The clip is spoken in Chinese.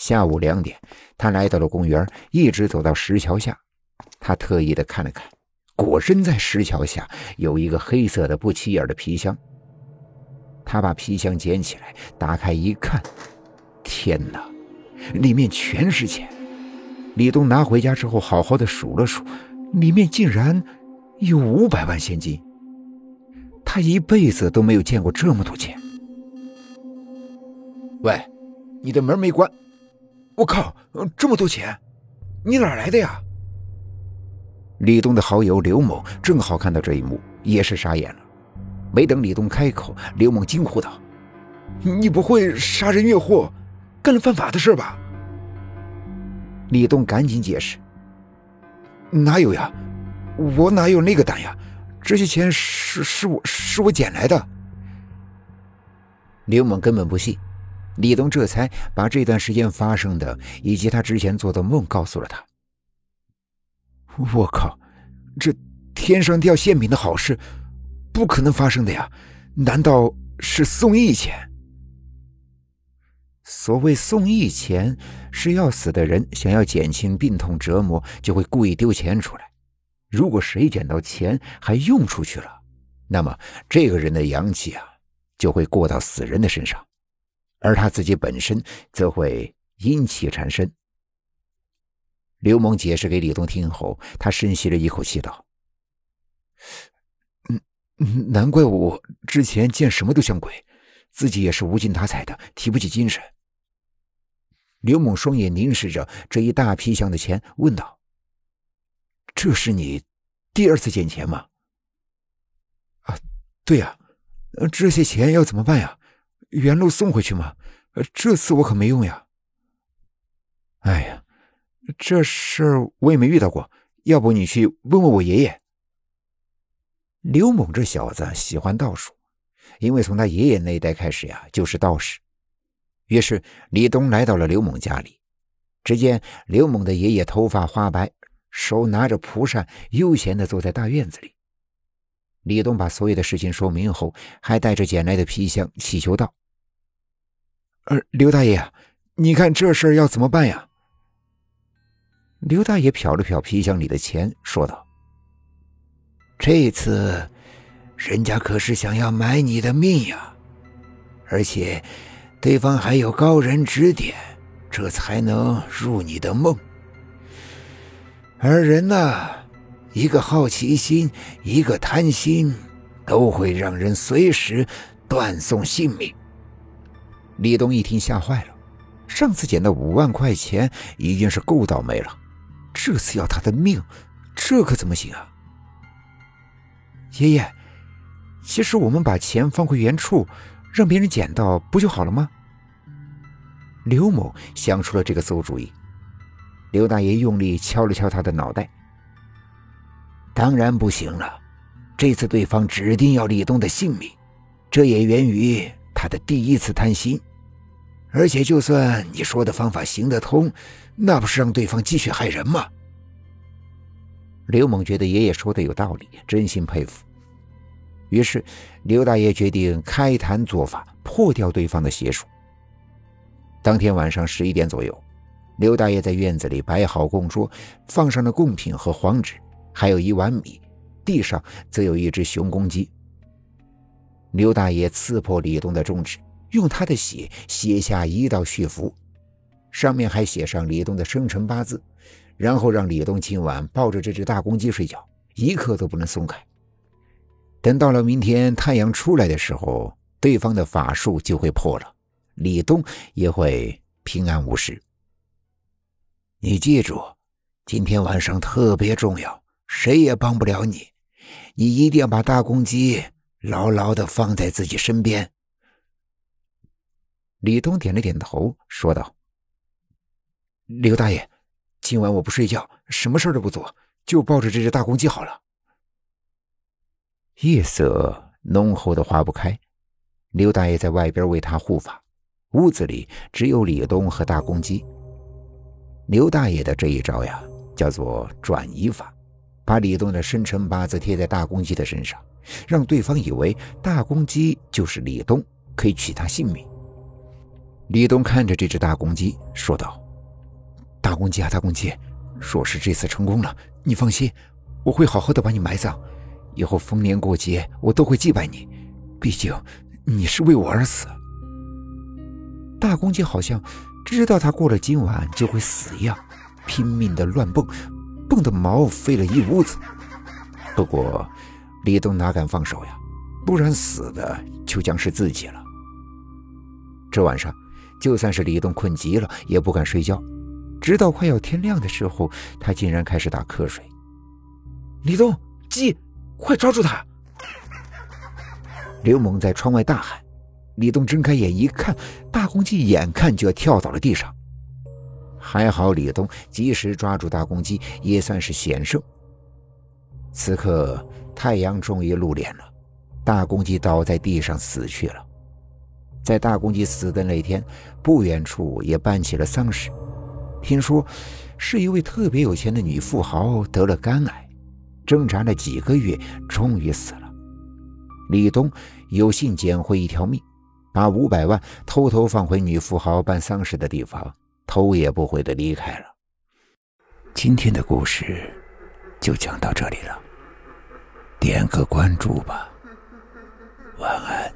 下午两点，他来到了公园，一直走到石桥下。他特意的看了看，果真在石桥下有一个黑色的不起眼的皮箱。他把皮箱捡起来，打开一看，天哪，里面全是钱！李东拿回家之后，好好的数了数，里面竟然有五百万现金。他一辈子都没有见过这么多钱。喂，你的门没关！我靠，这么多钱，你哪来的呀？李东的好友刘某正好看到这一幕，也是傻眼了。没等李东开口，刘某惊呼道：“你不会杀人越货，干了犯法的事吧？”李东赶紧解释：“哪有呀，我哪有那个胆呀？这些钱是是我是我捡来的。”刘某根本不信。李东这才把这段时间发生的以及他之前做的梦告诉了他。我靠，这天上掉馅饼的好事，不可能发生的呀？难道是送义钱？所谓送义钱，是要死的人想要减轻病痛折磨，就会故意丢钱出来。如果谁捡到钱还用出去了，那么这个人的阳气啊，就会过到死人的身上。而他自己本身则会阴气缠身。刘蒙解释给李东听后，他深吸了一口气，道：“嗯，难怪我之前见什么都像鬼，自己也是无精打采的，提不起精神。”刘猛双眼凝视着这一大皮箱的钱，问道：“这是你第二次捡钱吗？”“啊，对呀，这些钱要怎么办呀？”原路送回去吗？这次我可没用呀。哎呀，这事儿我也没遇到过，要不你去问问我爷爷。刘猛这小子喜欢道术，因为从他爷爷那一代开始呀，就是道士。于是李东来到了刘猛家里，只见刘猛的爷爷头发花白，手拿着蒲扇，悠闲的坐在大院子里。李东把所有的事情说明后，还带着捡来的皮箱，祈求道。呃，刘大爷，你看这事儿要怎么办呀？刘大爷瞟了瞟皮箱里的钱，说道：“这次，人家可是想要买你的命呀，而且，对方还有高人指点，这才能入你的梦。而人呢，一个好奇心，一个贪心，都会让人随时断送性命。”李东一听吓坏了，上次捡的五万块钱已经是够倒霉了，这次要他的命，这可怎么行啊？爷爷，其实我们把钱放回原处，让别人捡到不就好了吗？刘某想出了这个馊主意。刘大爷用力敲了敲他的脑袋：“当然不行了，这次对方指定要李东的性命，这也源于他的第一次贪心。”而且，就算你说的方法行得通，那不是让对方继续害人吗？刘猛觉得爷爷说的有道理，真心佩服。于是，刘大爷决定开坛做法，破掉对方的邪术。当天晚上十一点左右，刘大爷在院子里摆好供桌，放上了贡品和黄纸，还有一碗米，地上则有一只熊公鸡。刘大爷刺破李东的中指。用他的血写下一道血符，上面还写上李东的生辰八字，然后让李东今晚抱着这只大公鸡睡觉，一刻都不能松开。等到了明天太阳出来的时候，对方的法术就会破了，李东也会平安无事。你记住，今天晚上特别重要，谁也帮不了你，你一定要把大公鸡牢牢的放在自己身边。李东点了点头，说道：“刘大爷，今晚我不睡觉，什么事都不做，就抱着这只大公鸡好了。”夜色浓厚的化不开，刘大爷在外边为他护法，屋子里只有李东和大公鸡。刘大爷的这一招呀，叫做转移法，把李东的生辰八字贴在大公鸡的身上，让对方以为大公鸡就是李东，可以取他性命。李东看着这只大公鸡，说道：“大公鸡啊，大公鸡，若是这次成功了，你放心，我会好好的把你埋葬。以后逢年过节，我都会祭拜你。毕竟你是为我而死。”大公鸡好像知道他过了今晚就会死一样，拼命的乱蹦，蹦的毛飞了一屋子。不过李东哪敢放手呀？不然死的就将是自己了。这晚上。就算是李东困极了，也不敢睡觉，直到快要天亮的时候，他竟然开始打瞌睡。李东，鸡，快抓住他！刘猛在窗外大喊。李东睁开眼一看，大公鸡眼看就要跳到了地上。还好李东及时抓住大公鸡，也算是险胜。此刻太阳终于露脸了，大公鸡倒在地上死去了。在大公鸡死的那天，不远处也办起了丧事。听说是一位特别有钱的女富豪得了肝癌，挣扎了几个月，终于死了。李东有幸捡回一条命，把五百万偷偷放回女富豪办丧事的地方，头也不回的离开了。今天的故事就讲到这里了，点个关注吧。晚安